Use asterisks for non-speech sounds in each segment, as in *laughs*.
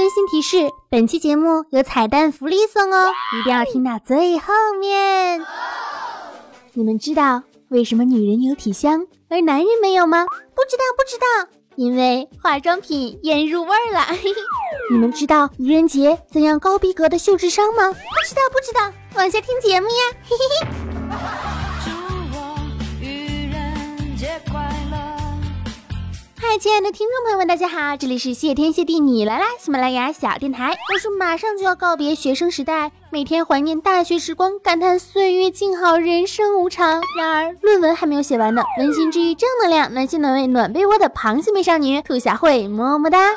温馨提示：本期节目有彩蛋福利送哦，一定要听到最后面。你们知道为什么女人有体香，而男人没有吗？不知道，不知道，因为化妆品腌入味儿了。*laughs* 你们知道愚人节怎样高逼格的秀智商吗？不知道，不知道，往下听节目呀。嘿嘿嘿。嗨，亲爱的听众朋友们，大家好，这里是谢天谢地你来啦，喜马拉雅小电台。我是马上就要告别学生时代，每天怀念大学时光，感叹岁月静好，人生无常。然而论文还没有写完呢，温馨治愈正能量，暖心暖胃暖被窝的螃蟹美少女兔小慧，么么哒。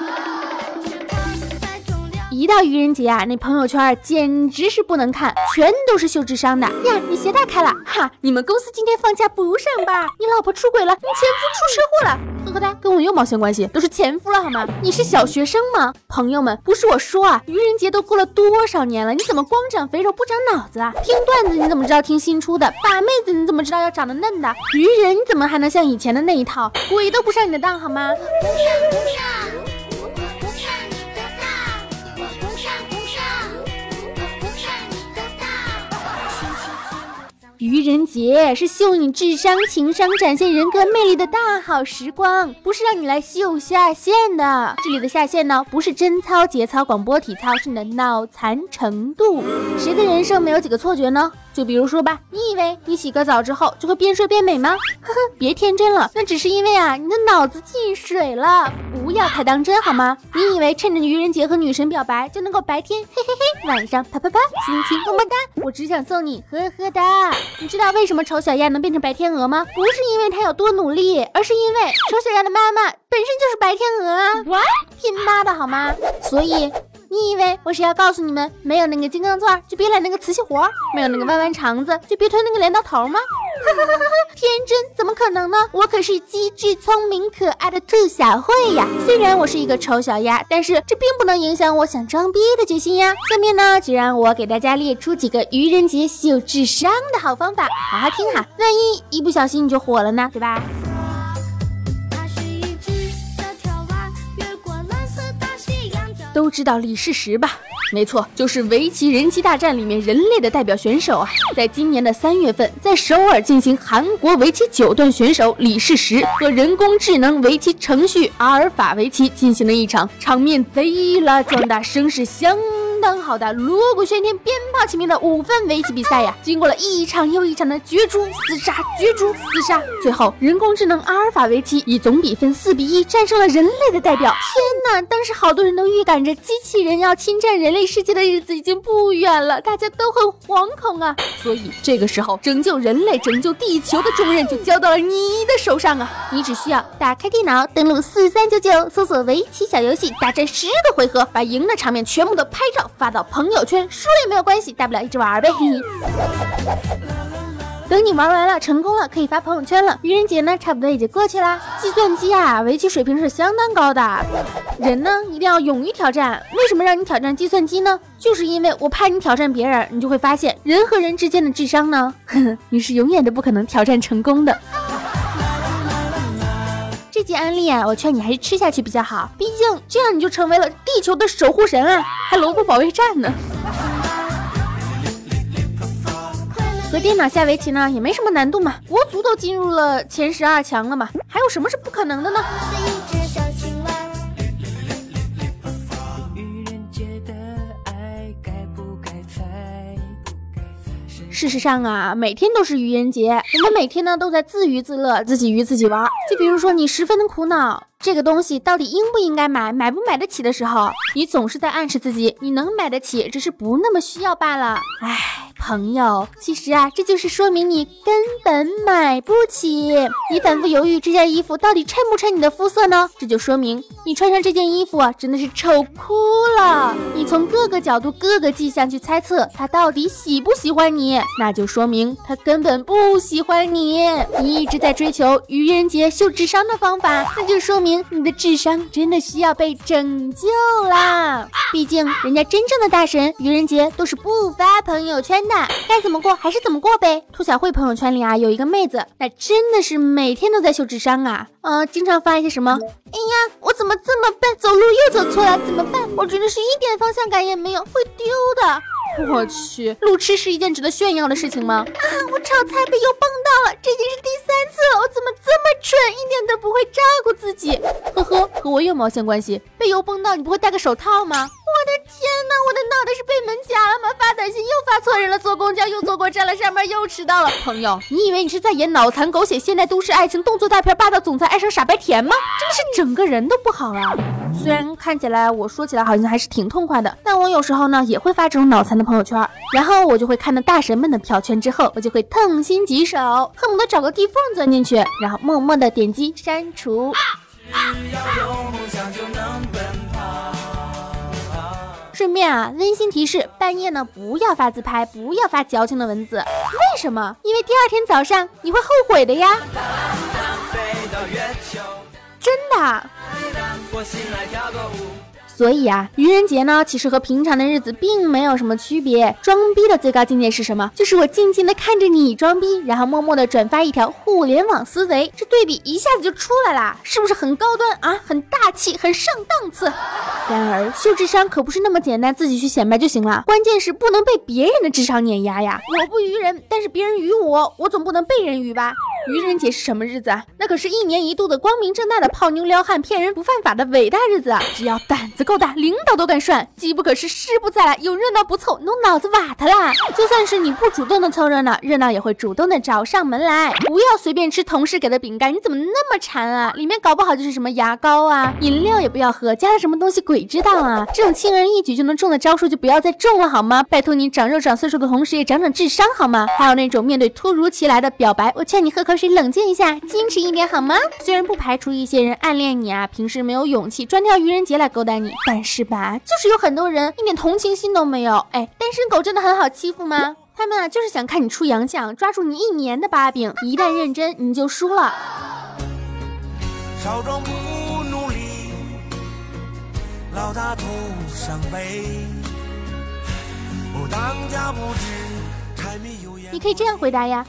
一到愚人节啊，那朋友圈简直是不能看，全都是秀智商的呀！你鞋带开了哈？你们公司今天放假不上班？你老婆出轨了？你前夫出车祸了？呵呵哒，跟我有毛线关系？都是前夫了好吗？你是小学生吗？朋友们，不是我说啊，愚人节都过了多少年了？你怎么光长肥肉不长脑子啊？听段子你怎么知道听新出的？把妹子你怎么知道要长得嫩的？愚人你怎么还能像以前的那一套？鬼都不上你的当好吗？不上不上。愚人节是秀你智商、情商、展现人格魅力的大好时光，不是让你来秀下限的。这里的下限呢，不是贞操、节操、广播体操，是你的脑残程度。谁的人生没有几个错觉呢？就比如说吧，你以为你洗个澡之后就会变帅变美吗？呵呵，别天真了，那只是因为啊，你的脑子进水了。不要太当真好吗？你以为趁着愚人节和女神表白就能够白天嘿嘿嘿，晚上啪啪啪，心情么么哒？我只想送你呵呵哒。你知道为什么丑小鸭能变成白天鹅吗？不是因为它有多努力，而是因为丑小鸭的妈妈本身就是白天鹅啊。What？拼妈的好吗？所以。你以为我是要告诉你们，没有那个金刚钻就别揽那个瓷器活，没有那个弯弯肠子就别推那个镰刀头吗？*laughs* 天真怎么可能呢？我可是机智聪明可爱的兔小慧呀！虽然我是一个丑小鸭，但是这并不能影响我想装逼的决心呀。下面呢，就让我给大家列出几个愚人节秀智商的好方法，好好听哈，万一一不小心你就火了呢，对吧？都知道李世石吧？没错，就是围棋人机大战里面人类的代表选手啊！在今年的三月份，在首尔进行韩国围棋九段选手李世石和人工智能围棋程序阿尔法围棋进行了一场场面贼拉壮大、声势相。当好的锣鼓喧天、鞭炮齐鸣的五分围棋比赛呀，经过了一场又一场的角逐厮杀、角逐厮杀，最后人工智能阿尔法围棋以总比分四比一战胜了人类的代表。天哪！当时好多人都预感着机器人要侵占人类世界的日子已经不远了，大家都很惶恐啊。所以这个时候，拯救人类、拯救地球的重任就交到了你的手上啊！你只需要打开电脑，登录四三九九，搜索围棋小游戏，大战十个回合，把赢的场面全部都拍照。发到朋友圈，输了也没有关系，大不了一直玩呗。等你玩完了，成功了，可以发朋友圈了。愚人节呢，差不多也就过去啦。计算机啊，围棋水平是相当高的。人呢，一定要勇于挑战。为什么让你挑战计算机呢？就是因为我怕你挑战别人，你就会发现人和人之间的智商呢，*laughs* 你是永远都不可能挑战成功的。这集安利啊，我劝你还是吃下去比较好，毕竟这样你就成为了地球的守护神啊，还萝卜保卫战呢。和电脑下围棋呢，也没什么难度嘛，国足都进入了前十二强了嘛，还有什么是不可能的呢？事实上啊，每天都是愚人节，我们每天呢都在自娱自乐，自己娱自己玩。就比如说你十分的苦恼，这个东西到底应不应该买，买不买得起的时候，你总是在暗示自己，你能买得起，只是不那么需要罢了。唉。朋友，其实啊，这就是说明你根本买不起。你反复犹豫这件衣服到底衬不衬你的肤色呢？这就说明你穿上这件衣服啊，真的是丑哭了。你从各个角度、各个迹象去猜测他到底喜不喜欢你，那就说明他根本不喜欢你。你一直在追求愚人节秀智商的方法，那就说明你的智商真的需要被拯救啦。毕竟人家真正的大神愚人节都是不发朋友圈的。该怎么过还是怎么过呗。兔小慧朋友圈里啊有一个妹子，那真的是每天都在秀智商啊，嗯，经常发一些什么，哎呀，我怎么这么笨，走路又走错了，怎么办？我真的是一点方向感也没有，会丢的。我去，路痴是一件值得炫耀的事情吗？啊，我炒菜被油崩到了，这已经是第三次了，我怎么这么蠢，一点都不会照顾自己？呵呵，和我有毛线关系？被油崩到，你不会戴个手套吗？我的天哪，我的脑袋是被门夹了吗？发短信又发错人了，坐公交又坐过站了，上班又迟到了。朋友，你以为你是在演脑残狗血现代都市爱情动作大片《霸道总裁爱上傻白甜》吗？真的是整个人都不好了。虽然看起来我说起来好像还是挺痛快的，但我有时候呢也会发这种脑残的朋友圈，然后我就会看到大神们的票圈之后，我就会痛心疾首，恨不得找个地缝钻进去，然后默默的点击删除。顺便啊，温馨提示：半夜呢不要发自拍，不要发矫情的文字。为什么？因为第二天早上你会后悔的呀。真的。所以啊，愚人节呢，其实和平常的日子并没有什么区别。装逼的最高境界是什么？就是我静静的看着你装逼，然后默默的转发一条互联网思维，这对比一下子就出来了，是不是很高端啊？很大气，很上档次。*laughs* 然而秀智商可不是那么简单，自己去显摆就行了。关键是不能被别人的智商碾压呀。我不愚人，但是别人愚我，我总不能被人愚吧？愚人节是什么日子啊？那可是一年一度的光明正大的泡妞撩汉、骗人不犯法的伟大日子啊！只要胆子够大，领导都敢涮。机不可失，失不再来。有热闹不凑，弄脑子瓦特啦！就算是你不主动的凑热闹，热闹也会主动的找上门来。不要随便吃同事给的饼干，你怎么那么馋啊？里面搞不好就是什么牙膏啊！饮料也不要喝，加了什么东西鬼知道啊！这种轻而易举就能中的招数就不要再中了好吗？拜托你长肉长岁数的同时也长长智商好吗？还有那种面对突如其来的表白，我劝你喝口。水冷静一下，矜持一点好吗？虽然不排除一些人暗恋你啊，平时没有勇气专挑愚人节来勾搭你，但是吧，就是有很多人一点同情心都没有。哎，单身狗真的很好欺负吗？他们啊，就是想看你出洋相，抓住你一年的把柄，一旦认真你就输了。少壮不努力，老大徒伤悲。当家不知。你可以这样回答呀，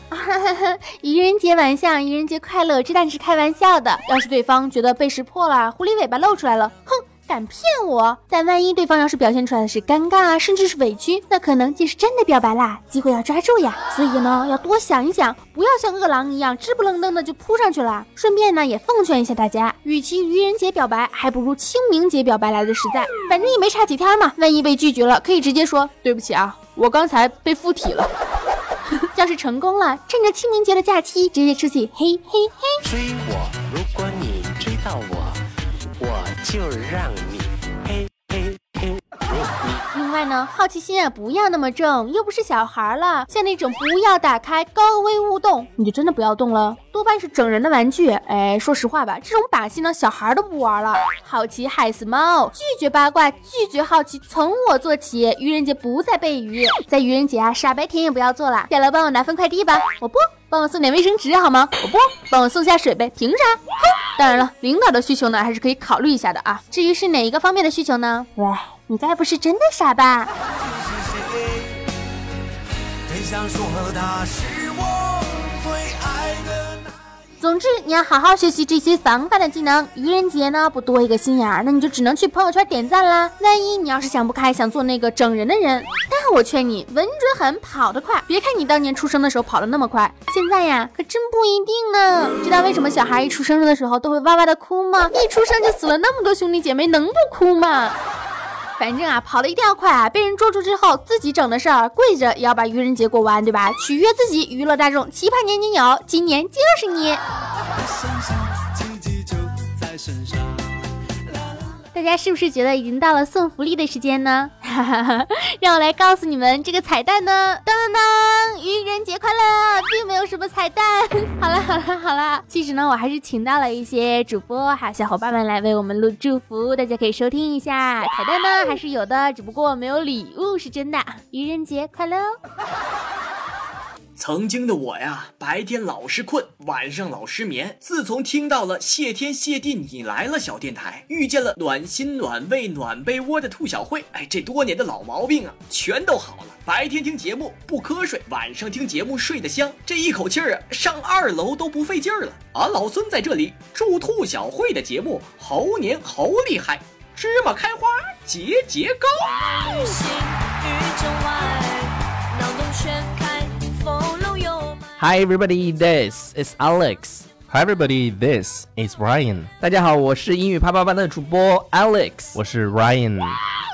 *laughs* 愚人节晚上，愚人节快乐，这当然是开玩笑的。要是对方觉得被识破了，狐狸尾巴露出来了，哼，敢骗我？但万一对方要是表现出来的是尴尬啊，甚至是委屈，那可能就是真的表白啦。机会要抓住呀，所以呢，要多想一想，不要像饿狼一样，直不愣登的就扑上去了。顺便呢，也奉劝一下大家，与其愚人节表白，还不如清明节表白来的实在。反正也没差几天嘛，万一被拒绝了，可以直接说对不起啊，我刚才被附体了。*laughs* 要是成功了，趁着清明节的假期，直接出去嘿嘿嘿！追我，如果你追到我，我就让你！外呢，好奇心啊不要那么重，又不是小孩了。像那种不要打开高危勿动，你就真的不要动了。多半是整人的玩具。哎，说实话吧，这种把戏呢，小孩都不玩了。好奇害死猫，拒绝八卦，拒绝好奇，从我做起。愚人节不再被愚，在愚人节啊，傻白甜也不要做了。下楼帮我拿份快递吧，我不帮我送点卫生纸好吗？我不帮我送下水呗，凭啥？哼！当然了，领导的需求呢，还是可以考虑一下的啊。至于是哪一个方面的需求呢？喂，你该不是真的傻吧？总之，你要好好学习这些防范的技能。愚人节呢，不多一个心眼儿，那你就只能去朋友圈点赞啦。万一你要是想不开，想做那个整人的人，那我劝你稳准狠，跑得快。别看你当年出生的时候跑得那么快，现在呀，可真不一定呢。知道为什么小孩一出生的时候都会哇哇的哭吗？一出生就死了那么多兄弟姐妹，能不哭吗？反正啊，跑的一定要快啊！被人捉住之后，自己整的事儿，跪着也要把愚人节过完，对吧？取悦自己，娱乐大众，奇葩年年有，今年就是你。大大家是不是觉得已经到了送福利的时间呢？*laughs* 让我来告诉你们这个彩蛋呢！当当当，愚人节快乐，并没有什么彩蛋。*laughs* 好了好了好了，其实呢，我还是请到了一些主播还有小伙伴们来为我们录祝福，大家可以收听一下。彩蛋呢还是有的，只不过没有礼物是真的。愚人节快乐！曾经的我呀，白天老是困，晚上老失眠。自从听到了谢天谢地你来了小电台，遇见了暖心暖胃暖被窝的兔小慧，哎，这多年的老毛病啊，全都好了。白天听节目不瞌睡，晚上听节目睡得香，这一口气儿啊，上二楼都不费劲儿了。俺老孙在这里祝兔小慧的节目猴年猴厉害。芝麻开花节节高。Hi everybody, this is Alex. Hi everybody, this is Ryan. 大家好，我是英语啪啪班的主播 Alex。我是 Ryan。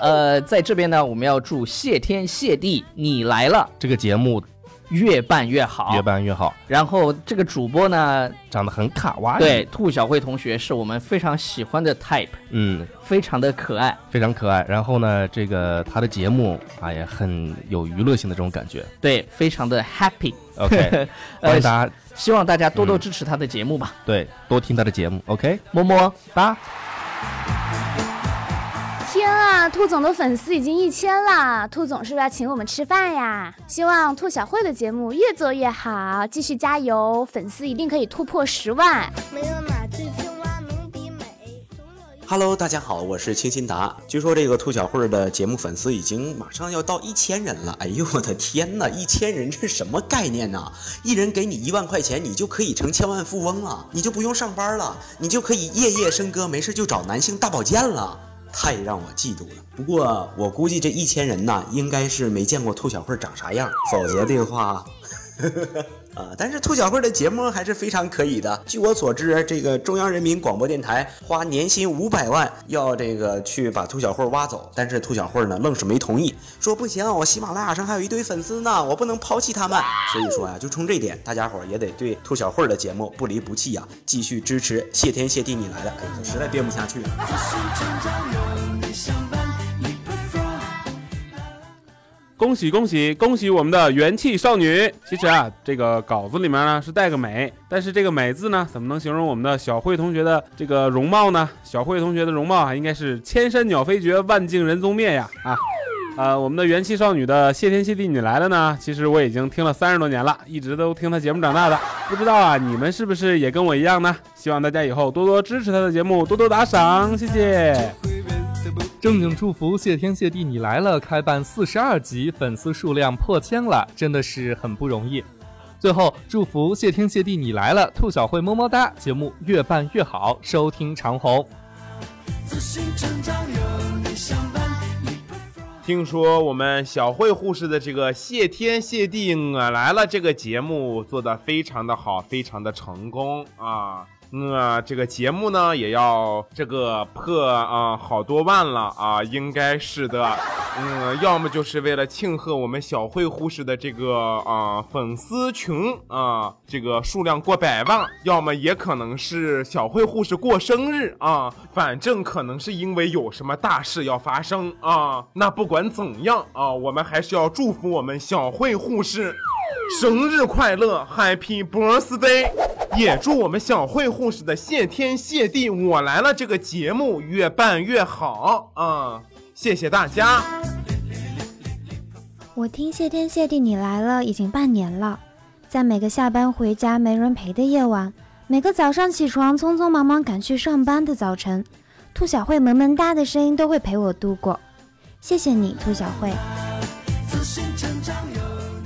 呃，在这边呢，我们要祝谢天谢地你来了这个节目越办越好，越办越好。然后这个主播呢，长得很卡哇伊。对，兔小慧同学是我们非常喜欢的 type，嗯，非常的可爱，非常可爱。然后呢，这个他的节目啊也很有娱乐性的这种感觉。对，非常的 happy。OK，*laughs* 欢迎大家，希望大家多多支持他的节目吧。对，多听他的节目。OK，么么哒。天啊，兔总的粉丝已经一千了，兔总是不是要请我们吃饭呀？希望兔小慧的节目越做越好，继续加油，粉丝一定可以突破十万。没有哪只青蛙能比美。Hello，大家好，我是清新达。据说这个兔小慧的节目粉丝已经马上要到一千人了。哎呦我的天呐，一千人这是什么概念呐？一人给你一万块钱，你就可以成千万富翁了，你就不用上班了，你就可以夜夜笙歌，没事就找男性大保健了。太让我嫉妒了。不过我估计这一千人呐，应该是没见过兔小慧长啥样，否则的话。啊，但是兔小慧的节目还是非常可以的。据我所知，这个中央人民广播电台花年薪五百万要这个去把兔小慧挖走，但是兔小慧呢愣是没同意，说不行，我喜马拉雅上还有一堆粉丝呢，我不能抛弃他们。所以说呀、就冲这点，大家伙也得对兔小慧的节目不离不弃呀、继续支持。谢天谢地你来了，实在编不下去了。恭喜恭喜恭喜我们的元气少女！其实啊，这个稿子里面呢是带个美，但是这个美字呢，怎么能形容我们的小慧同学的这个容貌呢？小慧同学的容貌啊，应该是千山鸟飞绝，万径人踪灭呀！啊，呃，我们的元气少女的谢天谢地你来了呢，其实我已经听了三十多年了，一直都听她节目长大的。不知道啊，你们是不是也跟我一样呢？希望大家以后多多支持她的节目，多多打赏，谢谢。正经祝福谢天谢地你来了，开办四十二集，粉丝数量破千了，真的是很不容易。最后祝福谢天谢地你来了，兔小慧么么哒，节目越办越好，收听长虹。听说我们小慧护士的这个谢天谢地我来了这个节目做得非常的好，非常的成功啊。我这个节目呢也要这个破啊好多万了啊，应该是的。嗯，要么就是为了庆贺我们小慧护士的这个啊粉丝群啊这个数量过百万，要么也可能是小慧护士过生日啊，反正可能是因为有什么大事要发生啊。那不管怎样啊，我们还是要祝福我们小慧护士。生日快乐，Happy Birthday！也祝我们小慧护士的谢天谢地我来了这个节目越办越好啊！谢谢大家。我听谢天谢地你来了已经半年了，在每个下班回家没人陪的夜晚，每个早上起床匆匆忙忙赶去上班的早晨，兔小慧萌萌哒的声音都会陪我度过。谢谢你，兔小慧。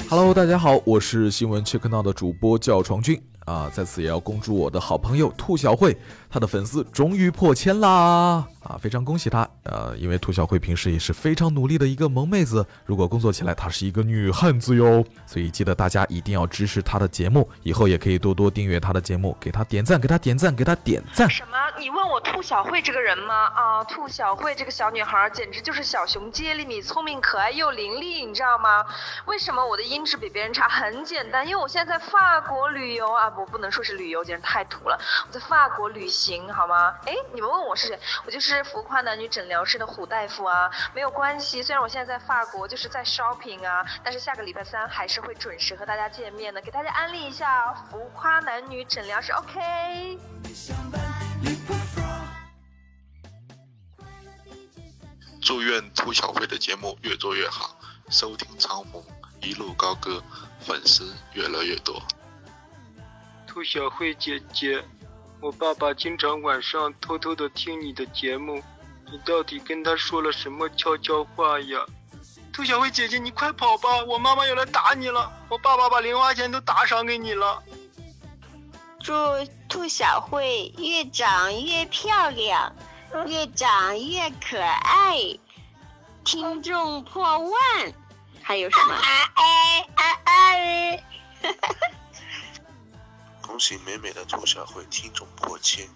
Hello，大家好，我是新闻 Check Now 的主播叫床君啊，在此也要恭祝我的好朋友兔小慧，她的粉丝终于破千啦！啊，非常恭喜她。呃，因为兔小慧平时也是非常努力的一个萌妹子，如果工作起来，她是一个女汉子哟。所以记得大家一定要支持她的节目，以后也可以多多订阅她的节目，给她点赞，给她点赞，给她点赞。什么？你问我兔小慧这个人吗？啊，兔小慧这个小女孩简直就是小熊街里米，聪明可爱又伶俐，你知道吗？为什么我的音质比别人差？很简单，因为我现在在法国旅游啊，不，不能说是旅游，简直太土了。我在法国旅行，好吗？哎，你们问我是谁？我就是浮夸男女诊疗室的虎大夫啊，没有关系。虽然我现在在法国，就是在 shopping 啊，但是下个礼拜三还是会准时和大家见面的，给大家安利一下浮夸男女诊疗室，OK。祝愿兔小慧的节目越做越好，收听长虹一路高歌，粉丝越来越多。兔小慧姐姐，我爸爸经常晚上偷偷的听你的节目，你到底跟他说了什么悄悄话呀？兔小慧姐姐，你快跑吧，我妈妈要来打你了，我爸爸把零花钱都打赏给你了。祝兔小慧越长越漂亮，越长越可爱，听众破万，还有什么？哎哎哎！恭喜美美的兔小慧听众破千，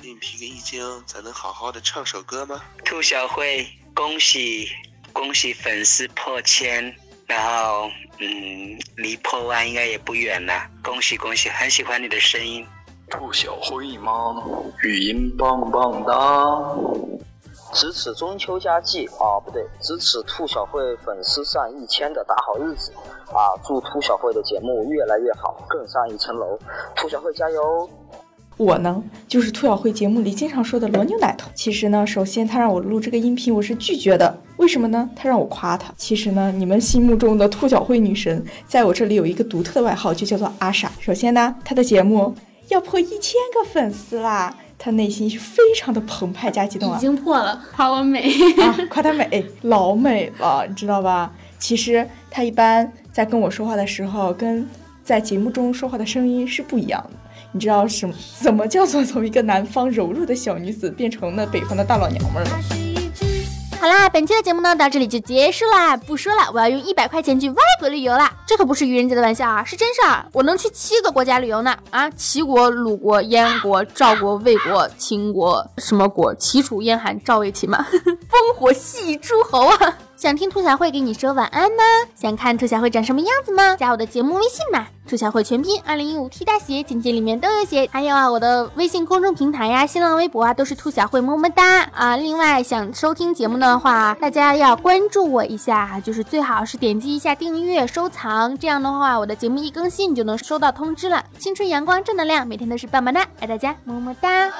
给你提个意见哦，咱能好好的唱首歌吗？兔小慧，恭喜恭喜粉丝破千，然后嗯，离破万应该也不远了，恭喜恭喜，很喜欢你的声音。兔小慧吗？语音棒棒哒！值此中秋佳季啊，不对，值此兔小慧粉丝上一千的大好日子啊！祝兔小慧的节目越来越好，更上一层楼！兔小慧加油！我呢，就是兔小慧节目里经常说的罗牛奶头。其实呢，首先他让我录这个音频，我是拒绝的。为什么呢？他让我夸他。其实呢，你们心目中的兔小慧女神，在我这里有一个独特的外号，就叫做阿傻。首先呢，她的节目要破一千个粉丝啦。她内心是非常的澎湃加激动啊！已经破了，夸我美啊，夸她美，老美了，你知道吧？其实她一般在跟我说话的时候，跟在节目中说话的声音是不一样的。你知道什么？怎么叫做从一个南方柔弱的小女子变成了北方的大老娘们儿呢？好啦，本期的节目呢到这里就结束啦。不说了，我要用一百块钱去外国旅游啦。这可不是愚人节的玩笑啊，是真事儿。我能去七个国家旅游呢。啊，齐国、鲁国、燕国、赵国、魏国、秦国，什么国？齐楚燕韩赵魏齐嘛，烽 *laughs* 火戏诸侯啊！想听兔小慧给你说晚安吗？想看兔小慧长什么样子吗？加我的节目微信吧，兔小慧全拼二零一五 T 大写，简介里面都有写。还有啊，我的微信公众平台呀、新浪微博啊，都是兔小慧么么哒啊。另外想收听节目的话，大家要关注我一下，就是最好是点击一下订阅、收藏，这样的话我的节目一更新你就能收到通知了。青春阳光正能量，每天都是棒棒哒，爱大家么么哒。